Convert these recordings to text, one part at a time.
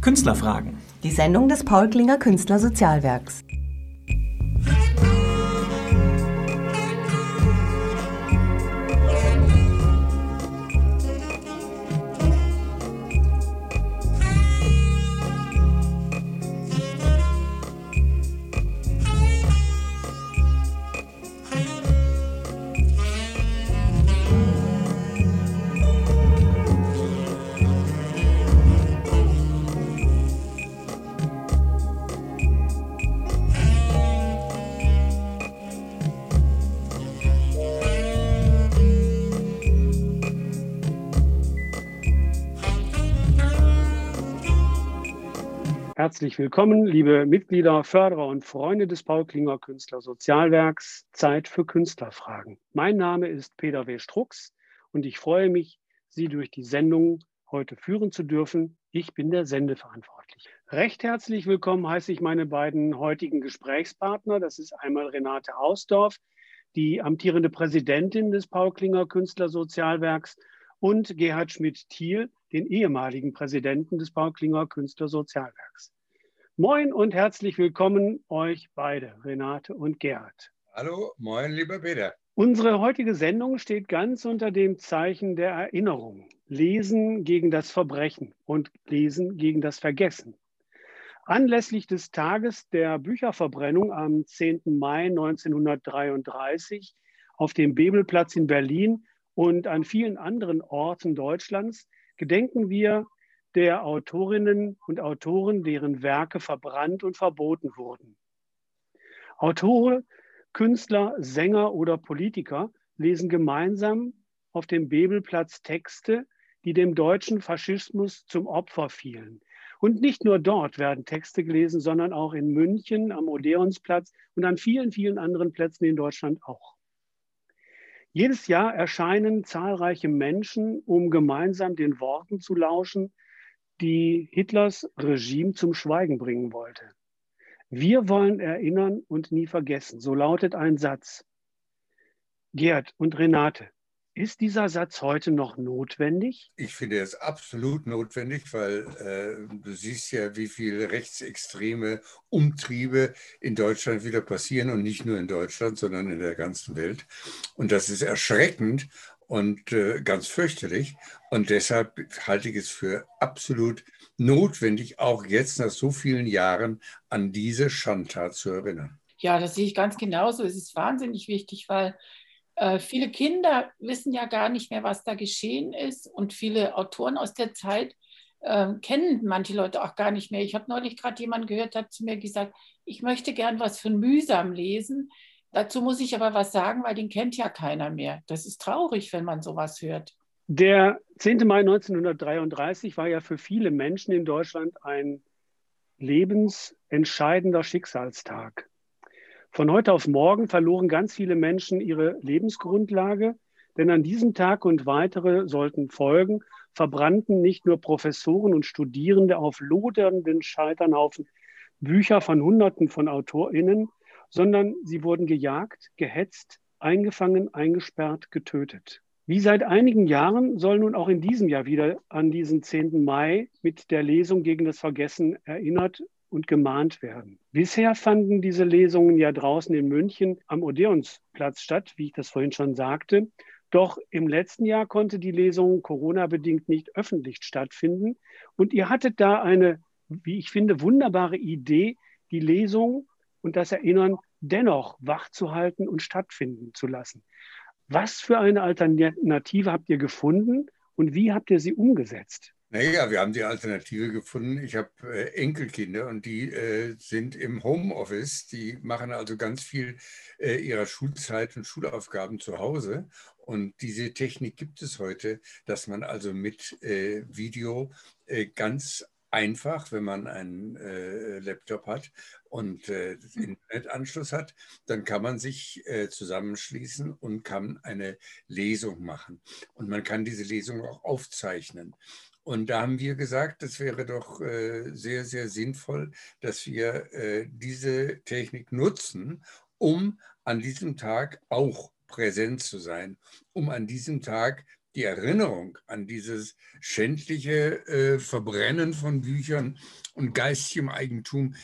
Künstlerfragen. Die Sendung des Paul Klinger Künstlersozialwerks. Herzlich willkommen, liebe Mitglieder, Förderer und Freunde des Paul Klinger Künstler Sozialwerks. Zeit für Künstlerfragen. Mein Name ist Peter W. Strux und ich freue mich, Sie durch die Sendung heute führen zu dürfen. Ich bin der Sendeverantwortliche. Recht herzlich willkommen heiße ich meine beiden heutigen Gesprächspartner. Das ist einmal Renate Hausdorf, die amtierende Präsidentin des Paul Klinger Künstler Sozialwerks und Gerhard Schmidt-Thiel, den ehemaligen Präsidenten des Paul Klinger Künstler Sozialwerks. Moin und herzlich willkommen euch beide, Renate und Gerhard. Hallo, moin, lieber Peter. Unsere heutige Sendung steht ganz unter dem Zeichen der Erinnerung. Lesen gegen das Verbrechen und Lesen gegen das Vergessen. Anlässlich des Tages der Bücherverbrennung am 10. Mai 1933 auf dem Bebelplatz in Berlin und an vielen anderen Orten Deutschlands gedenken wir der Autorinnen und Autoren, deren Werke verbrannt und verboten wurden. Autoren, Künstler, Sänger oder Politiker lesen gemeinsam auf dem Bebelplatz Texte, die dem deutschen Faschismus zum Opfer fielen. Und nicht nur dort werden Texte gelesen, sondern auch in München am Odeonsplatz und an vielen, vielen anderen Plätzen in Deutschland auch. Jedes Jahr erscheinen zahlreiche Menschen, um gemeinsam den Worten zu lauschen, die Hitlers Regime zum Schweigen bringen wollte. Wir wollen erinnern und nie vergessen. So lautet ein Satz. Gerd und Renate, ist dieser Satz heute noch notwendig? Ich finde es absolut notwendig, weil äh, du siehst ja, wie viele rechtsextreme Umtriebe in Deutschland wieder passieren und nicht nur in Deutschland, sondern in der ganzen Welt. Und das ist erschreckend und äh, ganz fürchterlich. Und deshalb halte ich es für absolut notwendig, auch jetzt nach so vielen Jahren an diese Schandtat zu erinnern. Ja, das sehe ich ganz genauso. Es ist wahnsinnig wichtig, weil äh, viele Kinder wissen ja gar nicht mehr, was da geschehen ist und viele Autoren aus der Zeit äh, kennen manche Leute auch gar nicht mehr. Ich habe neulich gerade jemanden gehört, der hat zu mir gesagt, ich möchte gern was von Mühsam lesen. Dazu muss ich aber was sagen, weil den kennt ja keiner mehr. Das ist traurig, wenn man sowas hört. Der 10. Mai 1933 war ja für viele Menschen in Deutschland ein lebensentscheidender Schicksalstag. Von heute auf morgen verloren ganz viele Menschen ihre Lebensgrundlage, denn an diesem Tag und weitere sollten folgen, verbrannten nicht nur Professoren und Studierende auf lodernden Scheiternhaufen Bücher von Hunderten von AutorInnen, sondern sie wurden gejagt, gehetzt, eingefangen, eingesperrt, getötet. Wie seit einigen Jahren soll nun auch in diesem Jahr wieder an diesen 10. Mai mit der Lesung gegen das Vergessen erinnert und gemahnt werden. Bisher fanden diese Lesungen ja draußen in München am Odeonsplatz statt, wie ich das vorhin schon sagte. Doch im letzten Jahr konnte die Lesung Corona-bedingt nicht öffentlich stattfinden. Und ihr hattet da eine, wie ich finde, wunderbare Idee, die Lesung und das Erinnern dennoch wachzuhalten und stattfinden zu lassen. Was für eine Alternative habt ihr gefunden und wie habt ihr sie umgesetzt? Naja, wir haben die Alternative gefunden. Ich habe äh, Enkelkinder und die äh, sind im Homeoffice. Die machen also ganz viel äh, ihrer Schulzeit und Schulaufgaben zu Hause. Und diese Technik gibt es heute, dass man also mit äh, Video äh, ganz einfach, wenn man einen äh, Laptop hat und äh, Internetanschluss hat, dann kann man sich äh, zusammenschließen und kann eine Lesung machen. Und man kann diese Lesung auch aufzeichnen. Und da haben wir gesagt, es wäre doch äh, sehr, sehr sinnvoll, dass wir äh, diese Technik nutzen, um an diesem Tag auch präsent zu sein, um an diesem Tag die Erinnerung an dieses schändliche äh, Verbrennen von Büchern und geistigem Eigentum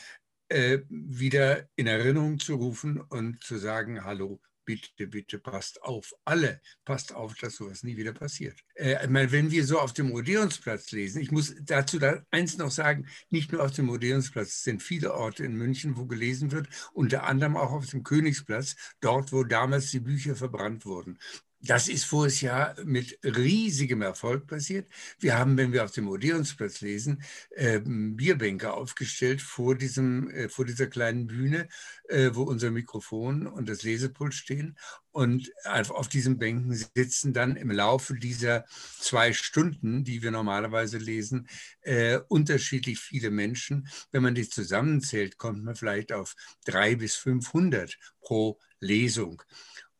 äh, wieder in Erinnerung zu rufen und zu sagen, hallo, bitte, bitte passt auf, alle passt auf, dass sowas nie wieder passiert. Äh, wenn wir so auf dem Odeonsplatz lesen, ich muss dazu da eins noch sagen, nicht nur auf dem Odeonsplatz, es sind viele Orte in München, wo gelesen wird, unter anderem auch auf dem Königsplatz, dort, wo damals die Bücher verbrannt wurden. Das ist voriges Jahr mit riesigem Erfolg passiert. Wir haben, wenn wir auf dem Odeonsplatz lesen, äh, Bierbänke aufgestellt vor, diesem, äh, vor dieser kleinen Bühne, äh, wo unser Mikrofon und das Lesepult stehen. Und auf diesen Bänken sitzen dann im Laufe dieser zwei Stunden, die wir normalerweise lesen, äh, unterschiedlich viele Menschen. Wenn man die zusammenzählt, kommt man vielleicht auf drei bis 500 pro Lesung.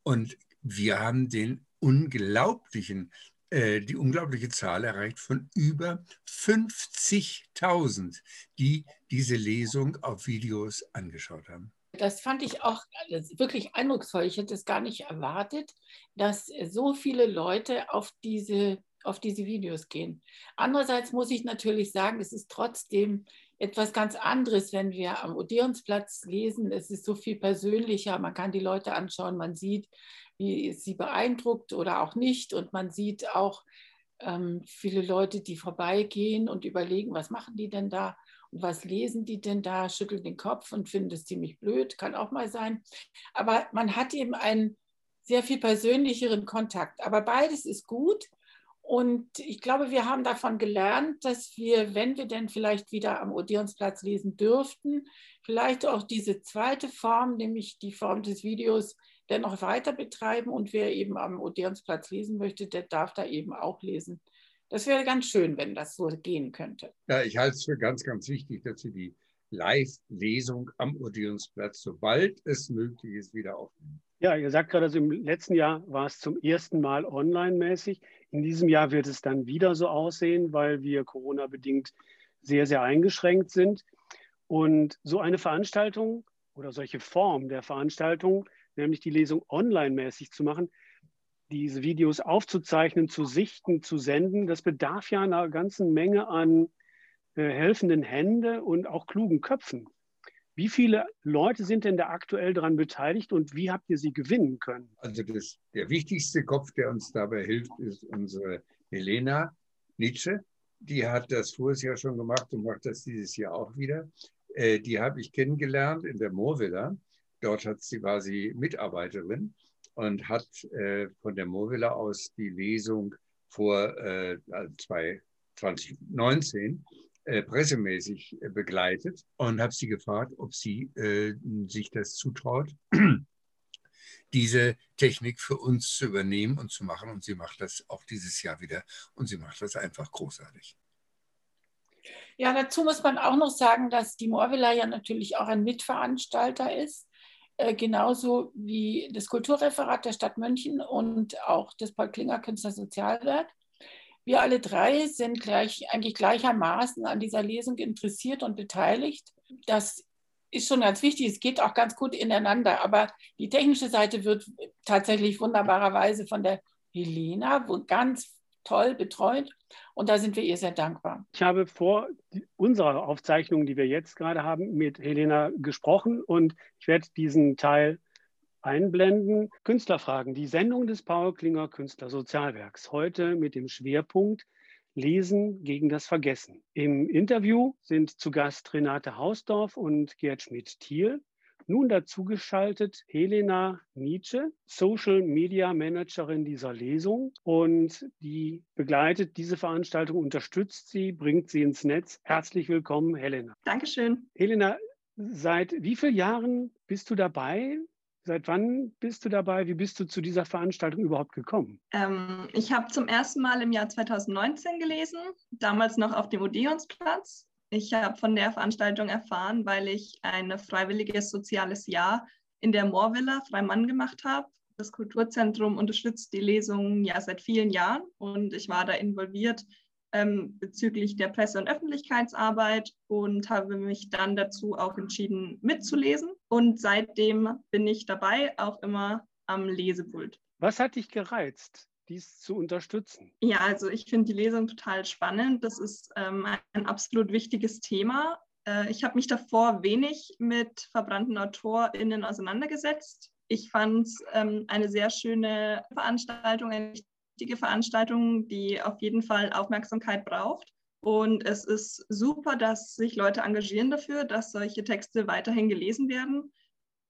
Und wir haben den unglaublichen, äh, die unglaubliche Zahl erreicht von über 50.000, die diese Lesung auf Videos angeschaut haben. Das fand ich auch wirklich eindrucksvoll. Ich hätte es gar nicht erwartet, dass so viele Leute auf diese, auf diese Videos gehen. Andererseits muss ich natürlich sagen, es ist trotzdem etwas ganz anderes, wenn wir am Odeonsplatz lesen. Es ist so viel persönlicher. Man kann die Leute anschauen, man sieht, wie sie beeindruckt oder auch nicht. Und man sieht auch ähm, viele Leute, die vorbeigehen und überlegen, was machen die denn da und was lesen die denn da, schütteln den Kopf und finden es ziemlich blöd, kann auch mal sein. Aber man hat eben einen sehr viel persönlicheren Kontakt. Aber beides ist gut. Und ich glaube, wir haben davon gelernt, dass wir, wenn wir denn vielleicht wieder am Odeonsplatz lesen dürften, vielleicht auch diese zweite Form, nämlich die Form des Videos, dennoch weiter betreiben und wer eben am Odeonsplatz lesen möchte, der darf da eben auch lesen. Das wäre ganz schön, wenn das so gehen könnte. Ja, ich halte es für ganz, ganz wichtig, dass Sie die Live-Lesung am Odeonsplatz, sobald es möglich ist, wieder aufnehmen. Ja, ihr sagt gerade, also im letzten Jahr war es zum ersten Mal online-mäßig. In diesem Jahr wird es dann wieder so aussehen, weil wir Corona-bedingt sehr, sehr eingeschränkt sind. Und so eine Veranstaltung oder solche Form der Veranstaltung nämlich die Lesung online-mäßig zu machen, diese Videos aufzuzeichnen, zu sichten, zu senden, das bedarf ja einer ganzen Menge an äh, helfenden Händen und auch klugen Köpfen. Wie viele Leute sind denn da aktuell daran beteiligt und wie habt ihr sie gewinnen können? Also das, der wichtigste Kopf, der uns dabei hilft, ist unsere Helena Nietzsche. Die hat das voriges Jahr schon gemacht und macht das dieses Jahr auch wieder. Äh, die habe ich kennengelernt in der Moorvilla. Dort hat sie, war sie Mitarbeiterin und hat äh, von der Movilla aus die Lesung vor äh, 2019 äh, pressemäßig äh, begleitet und habe sie gefragt, ob sie äh, sich das zutraut, diese Technik für uns zu übernehmen und zu machen. Und sie macht das auch dieses Jahr wieder und sie macht das einfach großartig. Ja, dazu muss man auch noch sagen, dass die Morvilla ja natürlich auch ein Mitveranstalter ist äh, genauso wie das Kulturreferat der Stadt München und auch das Paul Klinger Künstlersozialwerk. Wir alle drei sind gleich, eigentlich gleichermaßen an dieser Lesung interessiert und beteiligt. Das ist schon ganz wichtig. Es geht auch ganz gut ineinander. Aber die technische Seite wird tatsächlich wunderbarerweise von der Helena ganz toll betreut und da sind wir ihr sehr dankbar. Ich habe vor unserer Aufzeichnung, die wir jetzt gerade haben, mit Helena gesprochen und ich werde diesen Teil einblenden. Künstlerfragen, die Sendung des Paul Klinger Künstlersozialwerks. Heute mit dem Schwerpunkt Lesen gegen das Vergessen. Im Interview sind zu Gast Renate Hausdorf und Gerd Schmidt-Thiel. Nun dazu geschaltet Helena Nietzsche, Social Media Managerin dieser Lesung und die begleitet diese Veranstaltung, unterstützt sie, bringt sie ins Netz. Herzlich willkommen, Helena. Dankeschön. Helena, seit wie vielen Jahren bist du dabei? Seit wann bist du dabei? Wie bist du zu dieser Veranstaltung überhaupt gekommen? Ähm, ich habe zum ersten Mal im Jahr 2019 gelesen, damals noch auf dem Odeonsplatz ich habe von der Veranstaltung erfahren, weil ich ein freiwilliges soziales Jahr in der Moorvilla Freimann gemacht habe. Das Kulturzentrum unterstützt die Lesungen ja seit vielen Jahren und ich war da involviert ähm, bezüglich der Presse- und Öffentlichkeitsarbeit und habe mich dann dazu auch entschieden, mitzulesen. Und seitdem bin ich dabei, auch immer am Lesepult. Was hat dich gereizt, dies zu unterstützen? Ja, also ich finde die Lesung total spannend. Das ist ähm, ein absolut wichtiges Thema. Äh, ich habe mich davor wenig mit verbrannten AutorInnen auseinandergesetzt. Ich fand es ähm, eine sehr schöne Veranstaltung, eine wichtige Veranstaltung, die auf jeden Fall Aufmerksamkeit braucht. Und es ist super, dass sich Leute engagieren dafür, dass solche Texte weiterhin gelesen werden.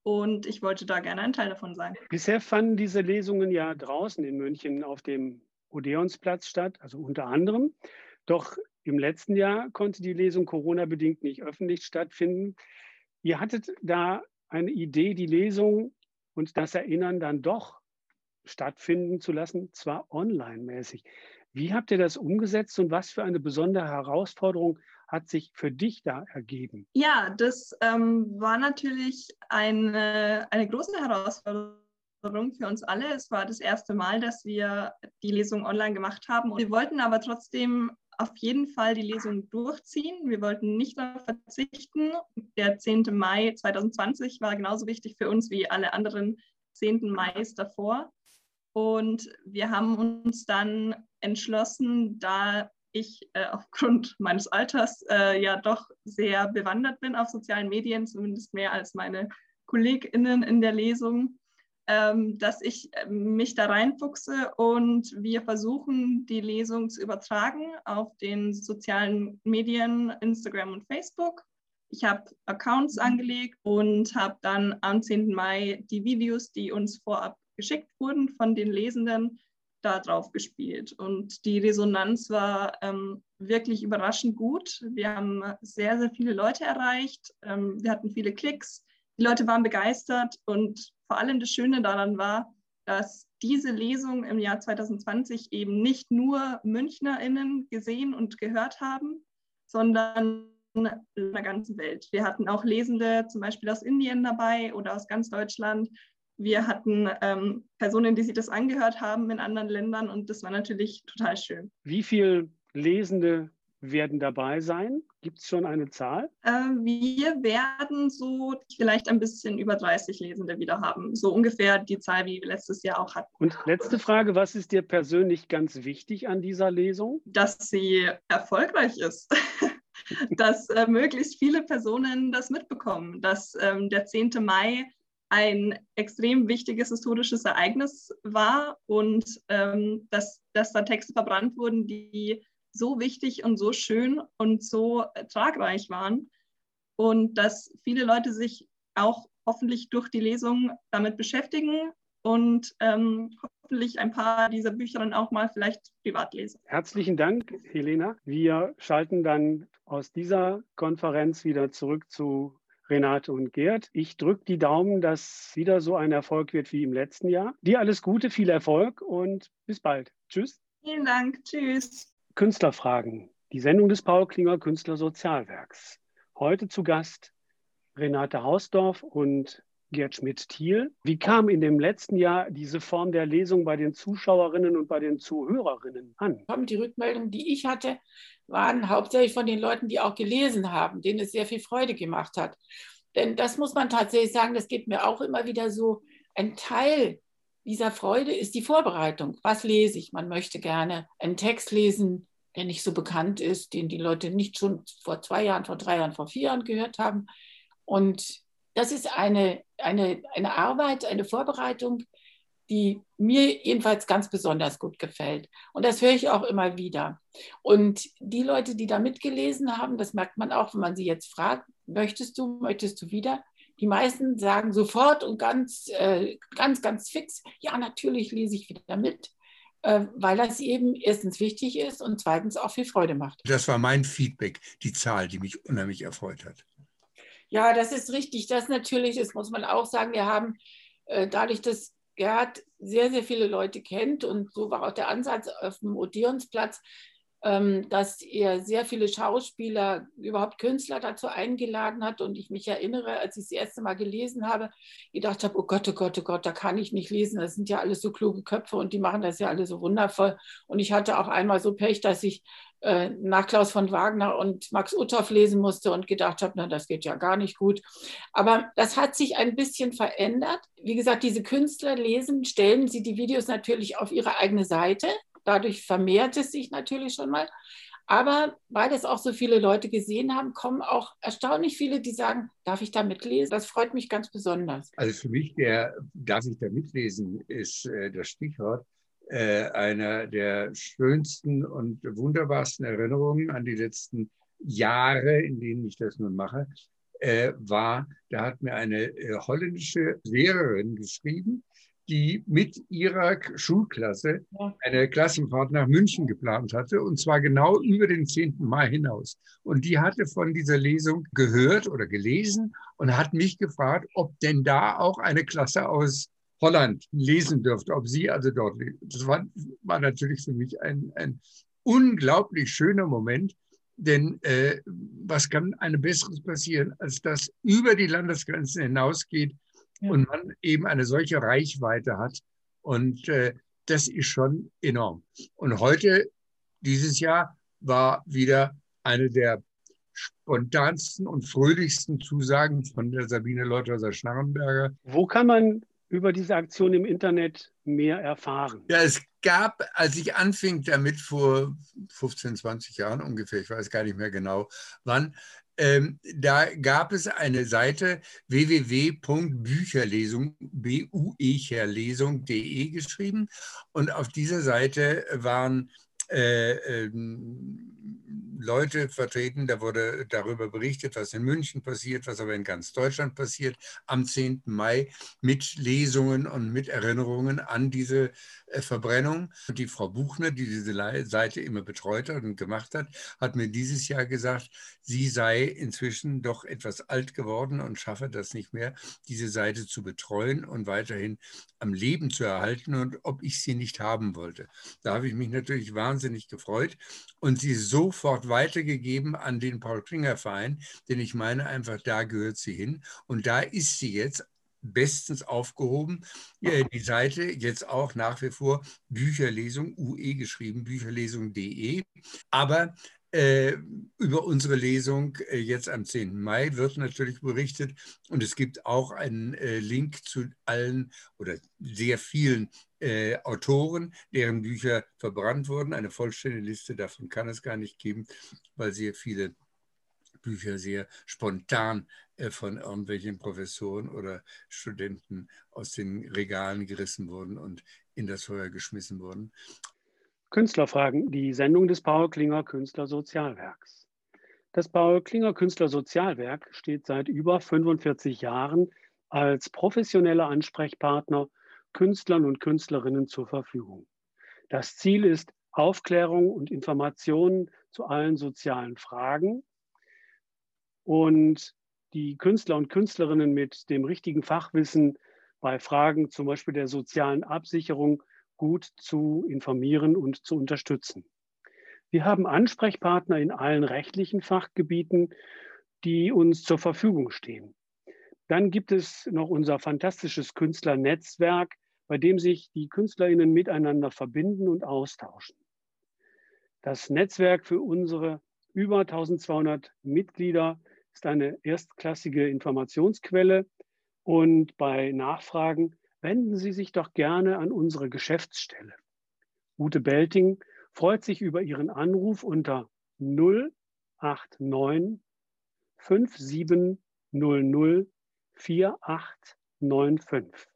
Und ich wollte da gerne ein Teil davon sein. Bisher fanden diese Lesungen ja draußen in München auf dem Odeonsplatz statt, also unter anderem. Doch im letzten Jahr konnte die Lesung Corona-bedingt nicht öffentlich stattfinden. Ihr hattet da eine Idee, die Lesung und das Erinnern dann doch stattfinden zu lassen, zwar online-mäßig. Wie habt ihr das umgesetzt und was für eine besondere Herausforderung hat sich für dich da ergeben? Ja, das ähm, war natürlich eine, eine große Herausforderung für uns alle. Es war das erste Mal, dass wir die Lesung online gemacht haben. Und wir wollten aber trotzdem auf jeden Fall die Lesung durchziehen. Wir wollten nicht darauf verzichten. Der 10. Mai 2020 war genauso wichtig für uns wie alle anderen 10. Mai davor. Und wir haben uns dann entschlossen, da ich äh, aufgrund meines Alters äh, ja doch sehr bewandert bin auf sozialen Medien, zumindest mehr als meine KollegInnen in der Lesung, ähm, dass ich äh, mich da reinfuchse und wir versuchen, die Lesung zu übertragen auf den sozialen Medien, Instagram und Facebook. Ich habe Accounts mhm. angelegt und habe dann am 10. Mai die Videos, die uns vorab geschickt wurden von den Lesenden, da drauf gespielt. Und die Resonanz war ähm, wirklich überraschend gut. Wir haben sehr, sehr viele Leute erreicht. Ähm, wir hatten viele Klicks. Die Leute waren begeistert. Und vor allem das Schöne daran war, dass diese Lesung im Jahr 2020 eben nicht nur MünchnerInnen gesehen und gehört haben, sondern in der ganzen Welt. Wir hatten auch Lesende zum Beispiel aus Indien dabei oder aus ganz Deutschland wir hatten ähm, Personen, die sich das angehört haben in anderen Ländern und das war natürlich total schön. Wie viele Lesende werden dabei sein? Gibt es schon eine Zahl? Äh, wir werden so vielleicht ein bisschen über 30 Lesende wieder haben. So ungefähr die Zahl, wie wir letztes Jahr auch hatten. Und letzte Frage, was ist dir persönlich ganz wichtig an dieser Lesung? Dass sie erfolgreich ist. dass äh, möglichst viele Personen das mitbekommen, dass ähm, der 10. Mai ein extrem wichtiges historisches Ereignis war und ähm, dass, dass da Texte verbrannt wurden, die so wichtig und so schön und so tragreich waren und dass viele Leute sich auch hoffentlich durch die Lesung damit beschäftigen und ähm, hoffentlich ein paar dieser Bücher dann auch mal vielleicht privat lesen. Herzlichen Dank, Helena. Wir schalten dann aus dieser Konferenz wieder zurück zu Renate und Gerd. Ich drücke die Daumen, dass wieder so ein Erfolg wird wie im letzten Jahr. Dir alles Gute, viel Erfolg und bis bald. Tschüss. Vielen Dank. Tschüss. Künstlerfragen. Die Sendung des Paul Klinger Künstlersozialwerks. Heute zu Gast Renate Hausdorf und Gerd Schmidt-Thiel. Wie kam in dem letzten Jahr diese Form der Lesung bei den Zuschauerinnen und bei den Zuhörerinnen an? Die Rückmeldungen, die ich hatte, waren hauptsächlich von den Leuten, die auch gelesen haben, denen es sehr viel Freude gemacht hat. Denn das muss man tatsächlich sagen, das geht mir auch immer wieder so. Ein Teil dieser Freude ist die Vorbereitung. Was lese ich? Man möchte gerne einen Text lesen, der nicht so bekannt ist, den die Leute nicht schon vor zwei Jahren, vor drei Jahren, vor vier Jahren gehört haben. Und das ist eine, eine, eine Arbeit, eine Vorbereitung, die mir jedenfalls ganz besonders gut gefällt. Und das höre ich auch immer wieder. Und die Leute, die da mitgelesen haben, das merkt man auch, wenn man sie jetzt fragt, möchtest du, möchtest du wieder? Die meisten sagen sofort und ganz, äh, ganz, ganz fix, ja, natürlich lese ich wieder mit, äh, weil das eben erstens wichtig ist und zweitens auch viel Freude macht. Das war mein Feedback, die Zahl, die mich unheimlich erfreut hat. Ja, das ist richtig. Das natürlich, das muss man auch sagen. Wir haben äh, dadurch, dass Gerhard sehr, sehr viele Leute kennt und so war auch der Ansatz auf dem Odeonsplatz, dass er sehr viele Schauspieler, überhaupt Künstler dazu eingeladen hat. Und ich mich erinnere, als ich das erste Mal gelesen habe, gedacht habe, oh Gott, oh Gott, oh Gott, da kann ich nicht lesen. Das sind ja alles so kluge Köpfe und die machen das ja alle so wundervoll. Und ich hatte auch einmal so Pech, dass ich äh, nach Klaus von Wagner und Max Uthoff lesen musste und gedacht habe, na, das geht ja gar nicht gut. Aber das hat sich ein bisschen verändert. Wie gesagt, diese Künstler lesen, stellen sie die Videos natürlich auf ihre eigene Seite. Dadurch vermehrt es sich natürlich schon mal. Aber weil das auch so viele Leute gesehen haben, kommen auch erstaunlich viele, die sagen, darf ich da mitlesen? Das freut mich ganz besonders. Also für mich, der darf ich da mitlesen, ist äh, das Stichwort äh, einer der schönsten und wunderbarsten Erinnerungen an die letzten Jahre, in denen ich das nun mache, äh, war, da hat mir eine äh, holländische Lehrerin geschrieben, die mit ihrer Schulklasse eine Klassenfahrt nach München geplant hatte, und zwar genau über den 10. Mai hinaus. Und die hatte von dieser Lesung gehört oder gelesen und hat mich gefragt, ob denn da auch eine Klasse aus Holland lesen dürfte, ob sie also dort lesen. Das war, war natürlich für mich ein, ein unglaublich schöner Moment, denn äh, was kann einem Besseres passieren, als dass über die Landesgrenzen hinausgeht ja. und man eben eine solche Reichweite hat. Und äh, das ist schon enorm. Und heute, dieses Jahr, war wieder eine der spontansten und fröhlichsten Zusagen von der Sabine Leuthäuser-Schnarrenberger. Wo kann man über diese Aktion im Internet mehr erfahren? Ja, es gab, als ich anfing damit vor 15, 20 Jahren ungefähr, ich weiß gar nicht mehr genau wann, ähm, da gab es eine Seite www.bücherlesung, buecherlesung.de geschrieben. Und auf dieser Seite waren äh, ähm, Leute vertreten, da wurde darüber berichtet, was in München passiert, was aber in ganz Deutschland passiert, am 10. Mai mit Lesungen und mit Erinnerungen an diese äh, Verbrennung. Die Frau Buchner, die diese Seite immer betreut hat und gemacht hat, hat mir dieses Jahr gesagt, sie sei inzwischen doch etwas alt geworden und schaffe das nicht mehr, diese Seite zu betreuen und weiterhin am Leben zu erhalten und ob ich sie nicht haben wollte. Da habe ich mich natürlich wahnsinnig gefreut und sie sofort weitergegeben an den Paul Klinger Verein, denn ich meine einfach, da gehört sie hin und da ist sie jetzt bestens aufgehoben. Die Seite jetzt auch nach wie vor Bücherlesung, UE geschrieben, bücherlesung.de. Aber äh, über unsere Lesung äh, jetzt am 10. Mai wird natürlich berichtet und es gibt auch einen äh, Link zu allen oder sehr vielen Autoren, deren Bücher verbrannt wurden. Eine vollständige Liste davon kann es gar nicht geben, weil sehr viele Bücher sehr spontan von irgendwelchen Professoren oder Studenten aus den Regalen gerissen wurden und in das Feuer geschmissen wurden. Künstlerfragen, die Sendung des Paul Klinger Künstlersozialwerks. Das Paul Klinger Künstlersozialwerk steht seit über 45 Jahren als professioneller Ansprechpartner Künstlern und Künstlerinnen zur Verfügung. Das Ziel ist Aufklärung und Informationen zu allen sozialen Fragen und die Künstler und Künstlerinnen mit dem richtigen Fachwissen bei Fragen zum Beispiel der sozialen Absicherung gut zu informieren und zu unterstützen. Wir haben Ansprechpartner in allen rechtlichen Fachgebieten, die uns zur Verfügung stehen. Dann gibt es noch unser fantastisches Künstlernetzwerk, bei dem sich die Künstlerinnen miteinander verbinden und austauschen. Das Netzwerk für unsere über 1200 Mitglieder ist eine erstklassige Informationsquelle und bei Nachfragen wenden Sie sich doch gerne an unsere Geschäftsstelle. Ute Belting freut sich über Ihren Anruf unter 089 5700 4895.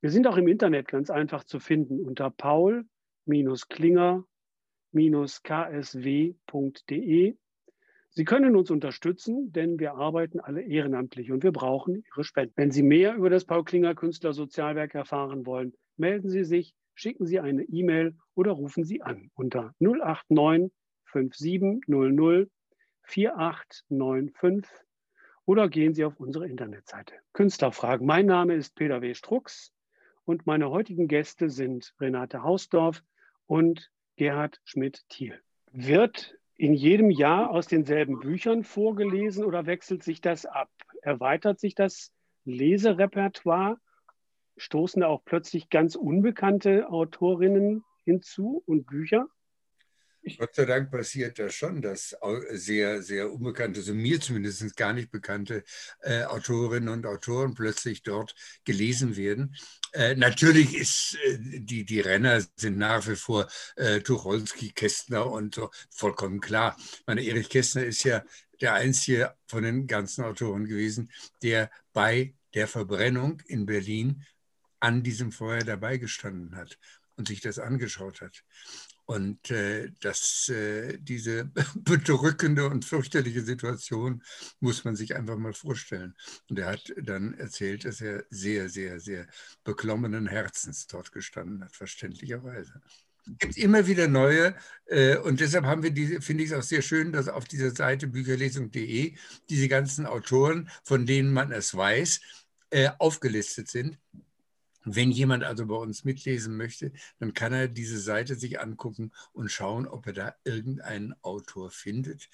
Wir sind auch im Internet ganz einfach zu finden unter paul-klinger-ksw.de Sie können uns unterstützen, denn wir arbeiten alle ehrenamtlich und wir brauchen Ihre Spenden. Wenn Sie mehr über das Paul Klinger Künstler Sozialwerk erfahren wollen, melden Sie sich, schicken Sie eine E-Mail oder rufen Sie an unter 089 5700 4895 oder gehen Sie auf unsere Internetseite. Künstlerfragen. Mein Name ist Peter W. Strux und meine heutigen Gäste sind Renate Hausdorf und Gerhard Schmidt-Thiel. Wird in jedem Jahr aus denselben Büchern vorgelesen oder wechselt sich das ab? Erweitert sich das Leserepertoire? Stoßen da auch plötzlich ganz unbekannte Autorinnen hinzu und Bücher? Gott sei Dank passiert das schon, dass sehr, sehr unbekannte, also mir zumindest gar nicht bekannte äh, Autorinnen und Autoren plötzlich dort gelesen werden. Äh, natürlich ist äh, die, die Renner sind nach wie vor äh, Tucholsky, Kästner und so vollkommen klar. Meine Erich Kästner ist ja der einzige von den ganzen Autoren gewesen, der bei der Verbrennung in Berlin an diesem Feuer dabei gestanden hat und sich das angeschaut hat. Und äh, das, äh, diese bedrückende und fürchterliche Situation muss man sich einfach mal vorstellen. Und er hat dann erzählt, dass er sehr, sehr, sehr beklommenen Herzens dort gestanden hat, verständlicherweise. Es gibt immer wieder neue äh, und deshalb haben wir diese, finde ich es auch sehr schön, dass auf dieser Seite bücherlesung.de diese ganzen Autoren, von denen man es weiß, äh, aufgelistet sind. Wenn jemand also bei uns mitlesen möchte, dann kann er diese Seite sich angucken und schauen, ob er da irgendeinen Autor findet,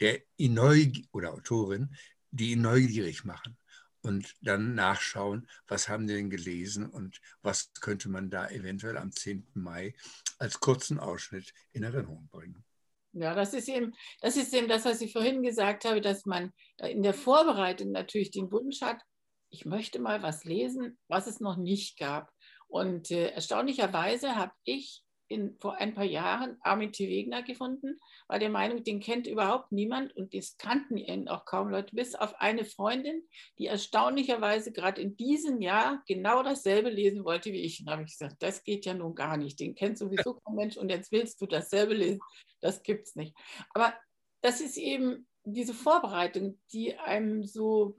der ihn neugierig oder Autorin, die ihn neugierig machen und dann nachschauen, was haben die denn gelesen und was könnte man da eventuell am 10. Mai als kurzen Ausschnitt in Erinnerung bringen. Ja, das ist eben, das ist eben das, was ich vorhin gesagt habe, dass man in der Vorbereitung natürlich den Wunsch hat, ich möchte mal was lesen, was es noch nicht gab. Und äh, erstaunlicherweise habe ich in, vor ein paar Jahren Armin T. Wegener gefunden, war der Meinung, den kennt überhaupt niemand und das kannten ihn auch kaum Leute, bis auf eine Freundin, die erstaunlicherweise gerade in diesem Jahr genau dasselbe lesen wollte wie ich. Und habe ich gesagt, das geht ja nun gar nicht, den kennt sowieso kein Mensch und jetzt willst du dasselbe lesen. Das gibt es nicht. Aber das ist eben diese Vorbereitung, die einem so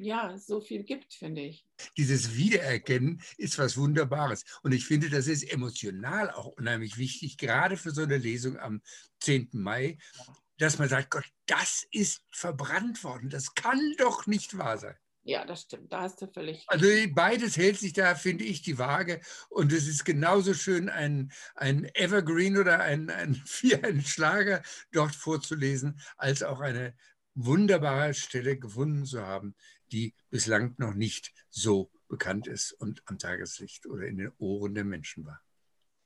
ja, so viel gibt, finde ich. Dieses Wiedererkennen ist was Wunderbares. Und ich finde, das ist emotional auch unheimlich wichtig, gerade für so eine Lesung am 10. Mai, dass man sagt, Gott, das ist verbrannt worden. Das kann doch nicht wahr sein. Ja, das stimmt, da hast du völlig. Also beides hält sich da, finde ich, die Waage. Und es ist genauso schön, ein, ein Evergreen oder ein, ein, ein Schlager dort vorzulesen, als auch eine wunderbare Stelle gefunden zu haben, die bislang noch nicht so bekannt ist und am Tageslicht oder in den Ohren der Menschen war.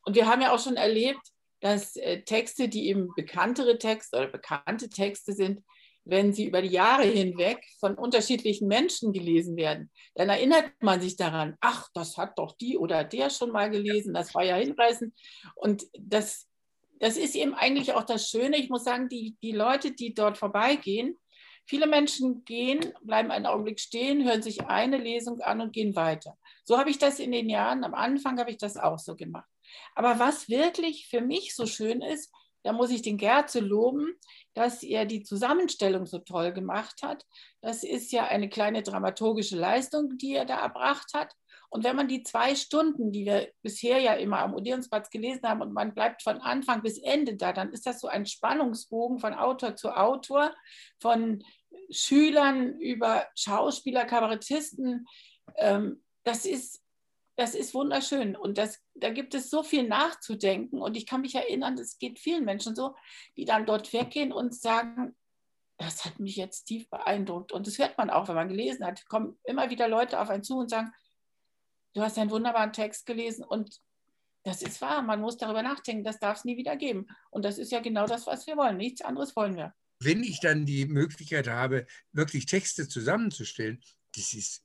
Und wir haben ja auch schon erlebt, dass äh, Texte, die eben bekanntere Texte oder bekannte Texte sind, wenn sie über die Jahre hinweg von unterschiedlichen Menschen gelesen werden, dann erinnert man sich daran, ach, das hat doch die oder der schon mal gelesen, das war ja hinreißend. Und das, das ist eben eigentlich auch das Schöne. Ich muss sagen, die, die Leute, die dort vorbeigehen, Viele Menschen gehen, bleiben einen Augenblick stehen, hören sich eine Lesung an und gehen weiter. So habe ich das in den Jahren, am Anfang habe ich das auch so gemacht. Aber was wirklich für mich so schön ist, da muss ich den Gerze loben, dass er die Zusammenstellung so toll gemacht hat. Das ist ja eine kleine dramaturgische Leistung, die er da erbracht hat. Und wenn man die zwei Stunden, die wir bisher ja immer am Odeonsplatz gelesen haben, und man bleibt von Anfang bis Ende da, dann ist das so ein Spannungsbogen von Autor zu Autor, von Schülern über Schauspieler, Kabarettisten. Ähm, das ist, das ist wunderschön. Und das, da gibt es so viel nachzudenken. Und ich kann mich erinnern, es geht vielen Menschen so, die dann dort weggehen und sagen, das hat mich jetzt tief beeindruckt. Und das hört man auch, wenn man gelesen hat. Kommen immer wieder Leute auf einen zu und sagen, du hast einen wunderbaren Text gelesen und das ist wahr, man muss darüber nachdenken, das darf es nie wieder geben. Und das ist ja genau das, was wir wollen. Nichts anderes wollen wir. Wenn ich dann die Möglichkeit habe, wirklich Texte zusammenzustellen, das ist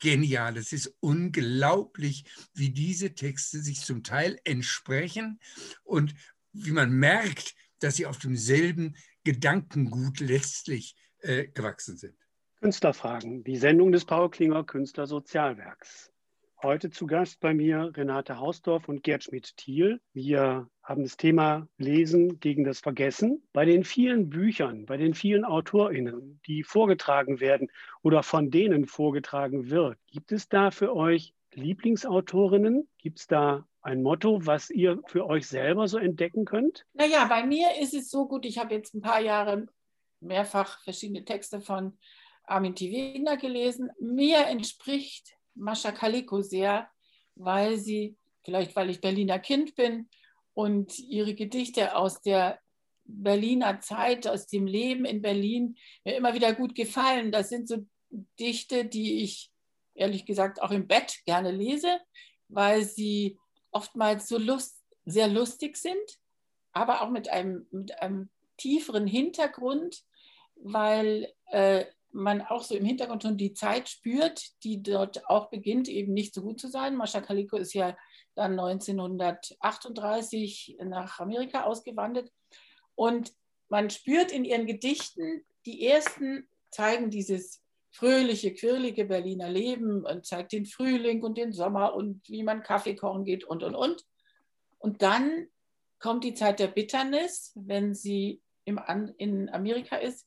genial. Es ist unglaublich, wie diese Texte sich zum Teil entsprechen und wie man merkt, dass sie auf demselben Gedankengut letztlich äh, gewachsen sind. Künstlerfragen, die Sendung des Paul Klinger Künstlersozialwerks. Heute zu Gast bei mir Renate Hausdorf und Gerd Schmidt-Thiel. Wir haben das Thema Lesen gegen das Vergessen. Bei den vielen Büchern, bei den vielen AutorInnen, die vorgetragen werden oder von denen vorgetragen wird, gibt es da für euch Lieblingsautorinnen? Gibt es da ein Motto, was ihr für euch selber so entdecken könnt? Naja, bei mir ist es so gut, ich habe jetzt ein paar Jahre mehrfach verschiedene Texte von Armin T. Wegener gelesen. Mir entspricht Mascha Kaliko sehr, weil sie, vielleicht weil ich Berliner Kind bin und ihre Gedichte aus der Berliner Zeit, aus dem Leben in Berlin mir immer wieder gut gefallen. Das sind so Dichte, die ich ehrlich gesagt auch im Bett gerne lese, weil sie oftmals so lust, sehr lustig sind, aber auch mit einem, mit einem tieferen Hintergrund, weil äh, man auch so im Hintergrund schon die Zeit spürt, die dort auch beginnt, eben nicht so gut zu sein. Mascha Kaliko ist ja dann 1938 nach Amerika ausgewandert. Und man spürt in ihren Gedichten, die ersten zeigen dieses fröhliche, quirlige Berliner Leben und zeigt den Frühling und den Sommer und wie man Kaffee kochen geht und, und, und. Und dann kommt die Zeit der Bitternis, wenn sie im, in Amerika ist.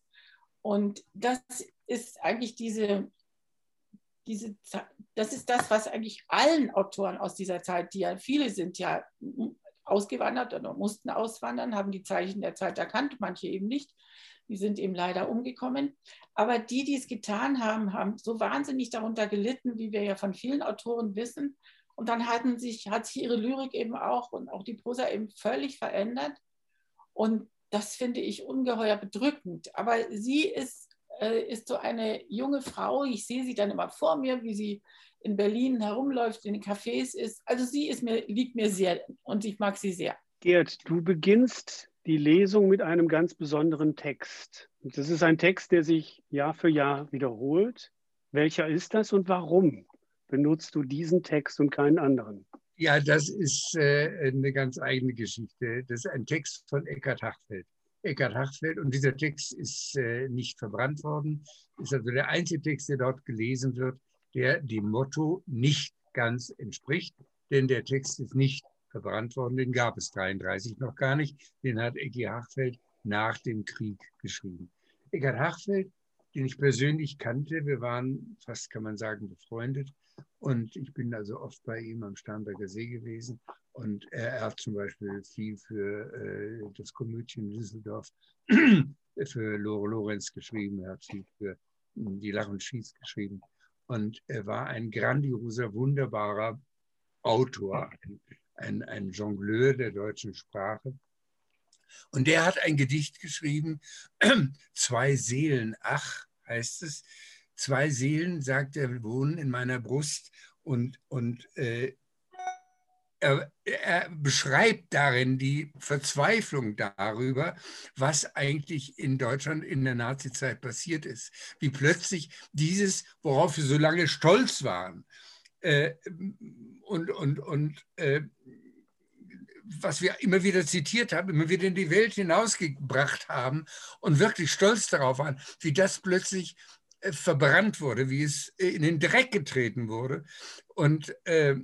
Und das ist eigentlich diese, diese, das ist das, was eigentlich allen Autoren aus dieser Zeit, die ja viele sind ja ausgewandert oder mussten auswandern, haben die Zeichen der Zeit erkannt, manche eben nicht. Die sind eben leider umgekommen. Aber die, die es getan haben, haben so wahnsinnig darunter gelitten, wie wir ja von vielen Autoren wissen. Und dann hatten sich, hat sich ihre Lyrik eben auch und auch die Prosa eben völlig verändert. Und das finde ich ungeheuer bedrückend. Aber sie ist, äh, ist so eine junge Frau. Ich sehe sie dann immer vor mir, wie sie in Berlin herumläuft, in den Cafés ist. Also sie ist mir, liegt mir sehr und ich mag sie sehr. Gerd, du beginnst die Lesung mit einem ganz besonderen Text. Und das ist ein Text, der sich Jahr für Jahr wiederholt. Welcher ist das und warum benutzt du diesen Text und keinen anderen? Ja, das ist äh, eine ganz eigene Geschichte. Das ist ein Text von Eckhard Hachfeld. Eckhard Hachfeld und dieser Text ist äh, nicht verbrannt worden, ist also der einzige Text, der dort gelesen wird, der dem Motto nicht ganz entspricht, denn der Text ist nicht verbrannt worden, den gab es 33 noch gar nicht, den hat Ecki Hachfeld nach dem Krieg geschrieben. Eckhard Hachfeld, den ich persönlich kannte, wir waren fast, kann man sagen, befreundet. Und ich bin also oft bei ihm am Starnberger See gewesen und er, hat zum Beispiel viel für äh, das Komödien Düsseldorf, für Lore Lorenz geschrieben, er hat viel für die Lach und Schieß geschrieben und er war ein grandioser, wunderbarer Autor, ein, ein Jongleur der deutschen Sprache. Und der hat ein Gedicht geschrieben, Zwei Seelen, ach, heißt es. Zwei Seelen, sagt er, wohnen in meiner Brust und, und äh, er, er, beschreibt darin die Verzweiflung darüber, was eigentlich in Deutschland in der Nazizeit passiert ist. Wie plötzlich dieses, worauf wir so lange stolz waren äh, und, und, und äh, was wir immer wieder zitiert haben, immer wieder in die Welt hinausgebracht haben und wirklich stolz darauf waren, wie das plötzlich äh, verbrannt wurde, wie es in den Dreck getreten wurde. Und äh,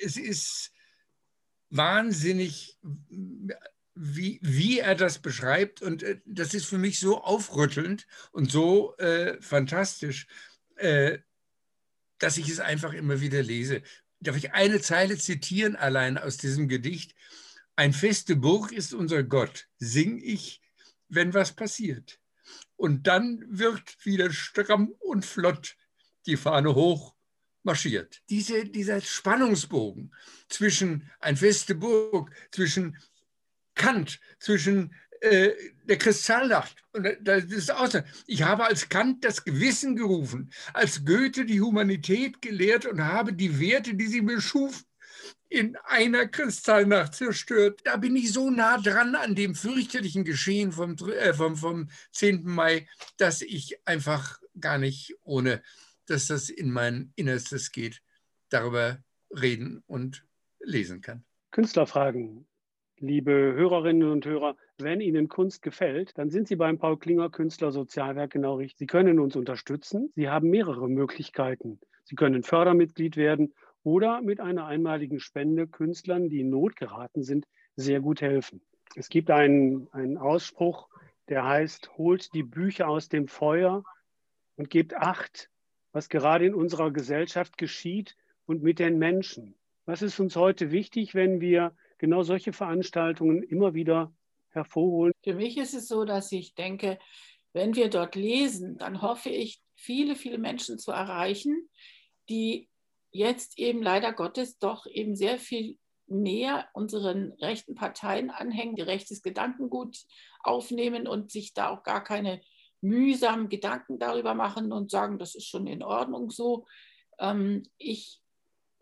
es ist wahnsinnig, wie, wie er das beschreibt. Und äh, das ist für mich so aufrüttelnd und so äh, fantastisch, äh, dass ich es einfach immer wieder lese. Darf ich eine Zeile zitieren allein aus diesem Gedicht? Ein feste Burg ist unser Gott, sing ich, wenn was passiert. Und dann wird wieder stramm und flott die Fahne hoch marschiert. Diese, dieser Spannungsbogen zwischen ein feste Burg, zwischen Kant, zwischen äh, der Kristallnacht. Und das ist so. Ich habe als Kant das Gewissen gerufen, als Goethe die Humanität gelehrt und habe die Werte, die sie mir schuf, in einer Kristallnacht zerstört. Da bin ich so nah dran an dem fürchterlichen Geschehen vom, äh, vom, vom 10. Mai, dass ich einfach gar nicht ohne dass das in mein Innerstes geht, darüber reden und lesen kann. Künstlerfragen. Liebe Hörerinnen und Hörer, wenn Ihnen Kunst gefällt, dann sind Sie beim Paul Klinger Künstler Sozialwerk genau richtig. Sie können uns unterstützen. Sie haben mehrere Möglichkeiten. Sie können Fördermitglied werden oder mit einer einmaligen Spende Künstlern, die in Not geraten sind, sehr gut helfen. Es gibt einen, einen Ausspruch, der heißt, holt die Bücher aus dem Feuer und gebt Acht, was gerade in unserer Gesellschaft geschieht und mit den Menschen. Was ist uns heute wichtig, wenn wir genau solche Veranstaltungen immer wieder hervorholen? Für mich ist es so, dass ich denke, wenn wir dort lesen, dann hoffe ich, viele, viele Menschen zu erreichen, die jetzt eben leider Gottes doch eben sehr viel näher unseren rechten Parteien anhängen, die rechtes Gedankengut aufnehmen und sich da auch gar keine mühsamen Gedanken darüber machen und sagen, das ist schon in Ordnung so. Ähm, ich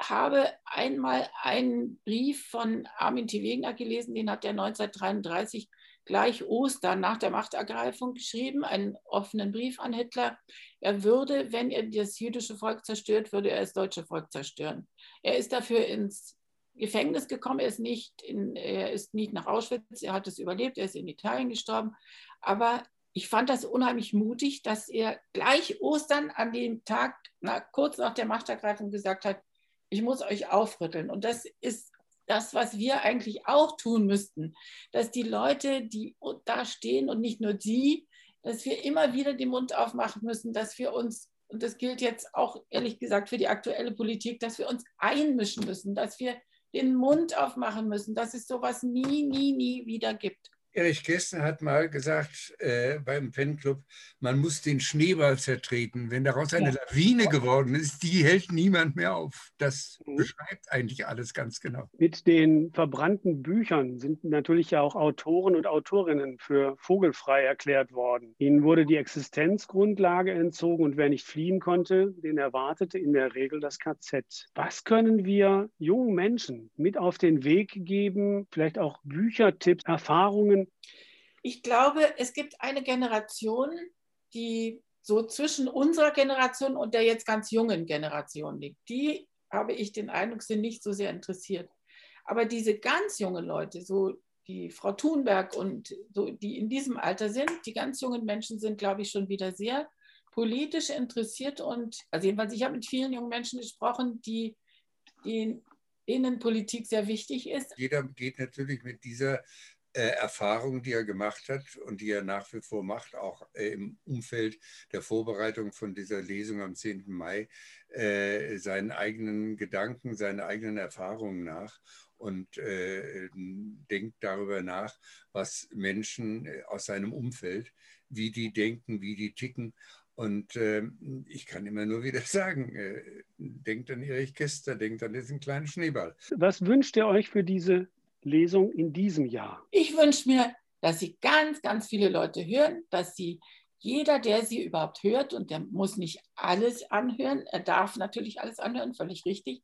habe einmal einen Brief von Armin T. Wegener gelesen, den hat er 1933 gleich Ostern nach der Machtergreifung geschrieben, einen offenen Brief an Hitler. Er würde, wenn er das jüdische Volk zerstört, würde er das deutsche Volk zerstören. Er ist dafür ins Gefängnis gekommen, er ist nicht, in, er ist nicht nach Auschwitz, er hat es überlebt, er ist in Italien gestorben. Aber ich fand das unheimlich mutig, dass er gleich Ostern an dem Tag, na, kurz nach der Machtergreifung, gesagt hat, ich muss euch aufrütteln. Und das ist das, was wir eigentlich auch tun müssten, dass die Leute, die da stehen und nicht nur sie, dass wir immer wieder den Mund aufmachen müssen, dass wir uns, und das gilt jetzt auch ehrlich gesagt für die aktuelle Politik, dass wir uns einmischen müssen, dass wir den Mund aufmachen müssen, dass es sowas nie, nie, nie wieder gibt. Erich Kästner hat mal gesagt äh, beim Fanclub, man muss den Schneeball zertreten. Wenn daraus eine ja. Lawine geworden ist, die hält niemand mehr auf. Das mhm. beschreibt eigentlich alles ganz genau. Mit den verbrannten Büchern sind natürlich ja auch Autoren und Autorinnen für vogelfrei erklärt worden. Ihnen wurde die Existenzgrundlage entzogen und wer nicht fliehen konnte, den erwartete in der Regel das KZ. Was können wir jungen Menschen mit auf den Weg geben? Vielleicht auch Büchertipps, Erfahrungen, ich glaube, es gibt eine Generation, die so zwischen unserer Generation und der jetzt ganz jungen Generation liegt. Die, habe ich den Eindruck, sind nicht so sehr interessiert. Aber diese ganz jungen Leute, so die Frau Thunberg und so, die in diesem Alter sind, die ganz jungen Menschen sind, glaube ich, schon wieder sehr politisch interessiert und, also jedenfalls, ich habe mit vielen jungen Menschen gesprochen, die, die denen Politik sehr wichtig ist. Jeder geht natürlich mit dieser Erfahrung, die er gemacht hat und die er nach wie vor macht, auch äh, im Umfeld der Vorbereitung von dieser Lesung am 10. Mai, äh, seinen eigenen Gedanken, seine eigenen Erfahrungen nach und äh, denkt darüber nach, was Menschen äh, aus seinem Umfeld, wie die denken, wie die ticken. Und äh, ich kann immer nur wieder sagen, äh, denkt an Erich Käster, denkt an diesen kleinen Schneeball. Was wünscht ihr euch für diese Lesung in diesem Jahr? Ich wünsche mir, dass Sie ganz, ganz viele Leute hören, dass Sie jeder, der sie überhaupt hört, und der muss nicht alles anhören, er darf natürlich alles anhören, völlig richtig.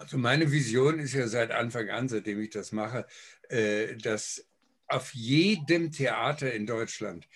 Also meine Vision ist ja seit Anfang an, seitdem ich das mache, äh, dass auf jedem Theater in Deutschland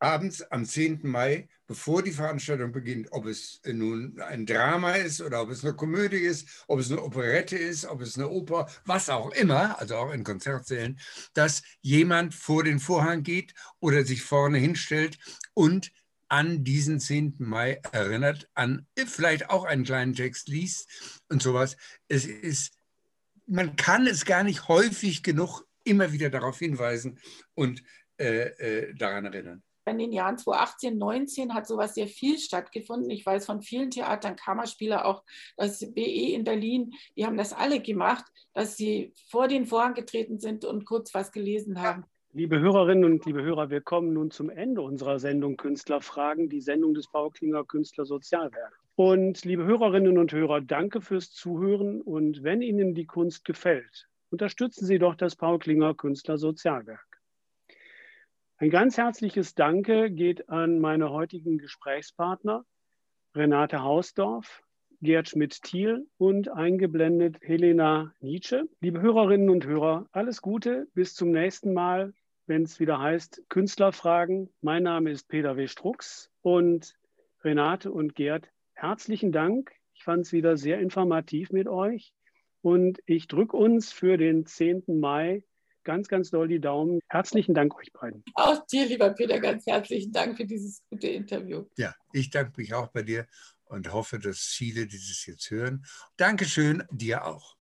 abends am 10. Mai, bevor die Veranstaltung beginnt, ob es nun ein Drama ist oder ob es eine Komödie ist, ob es eine Operette ist, ob es eine Oper, was auch immer, also auch in Konzertsälen, dass jemand vor den Vorhang geht oder sich vorne hinstellt und an diesen 10. Mai erinnert, an vielleicht auch einen kleinen Text liest und sowas. Es ist, man kann es gar nicht häufig genug immer wieder darauf hinweisen und äh, äh, daran erinnern in den Jahren 2018, 2019 hat sowas sehr viel stattgefunden. Ich weiß von vielen Theatern, Kammerspieler, auch das BE in Berlin, die haben das alle gemacht, dass sie vor den Vorhang getreten sind und kurz was gelesen haben. Liebe Hörerinnen und liebe Hörer, wir kommen nun zum Ende unserer Sendung Künstlerfragen, die Sendung des Bauklinger Künstler Sozialwerk. Und liebe Hörerinnen und Hörer, danke fürs Zuhören und wenn Ihnen die Kunst gefällt, unterstützen Sie doch das Paul Klinger Künstler Sozialwerk. Ein ganz herzliches Danke geht an meine heutigen Gesprächspartner Renate Hausdorf, Gerd Schmidt-Thiel und eingeblendet Helena Nietzsche. Liebe Hörerinnen und Hörer, alles Gute, bis zum nächsten Mal, wenn es wieder heißt Künstlerfragen. Mein Name ist Peter W. Strux und Renate und Gerd, herzlichen Dank. Ich fand es wieder sehr informativ mit euch und ich drücke uns für den 10. Mai ganz, ganz doll die Daumen. Herzlichen Dank euch beiden. Auch dir, lieber Peter, ganz herzlichen Dank für dieses gute Interview. Ja, ich danke mich auch bei dir und hoffe, dass viele dieses jetzt hören. Dankeschön, dir auch.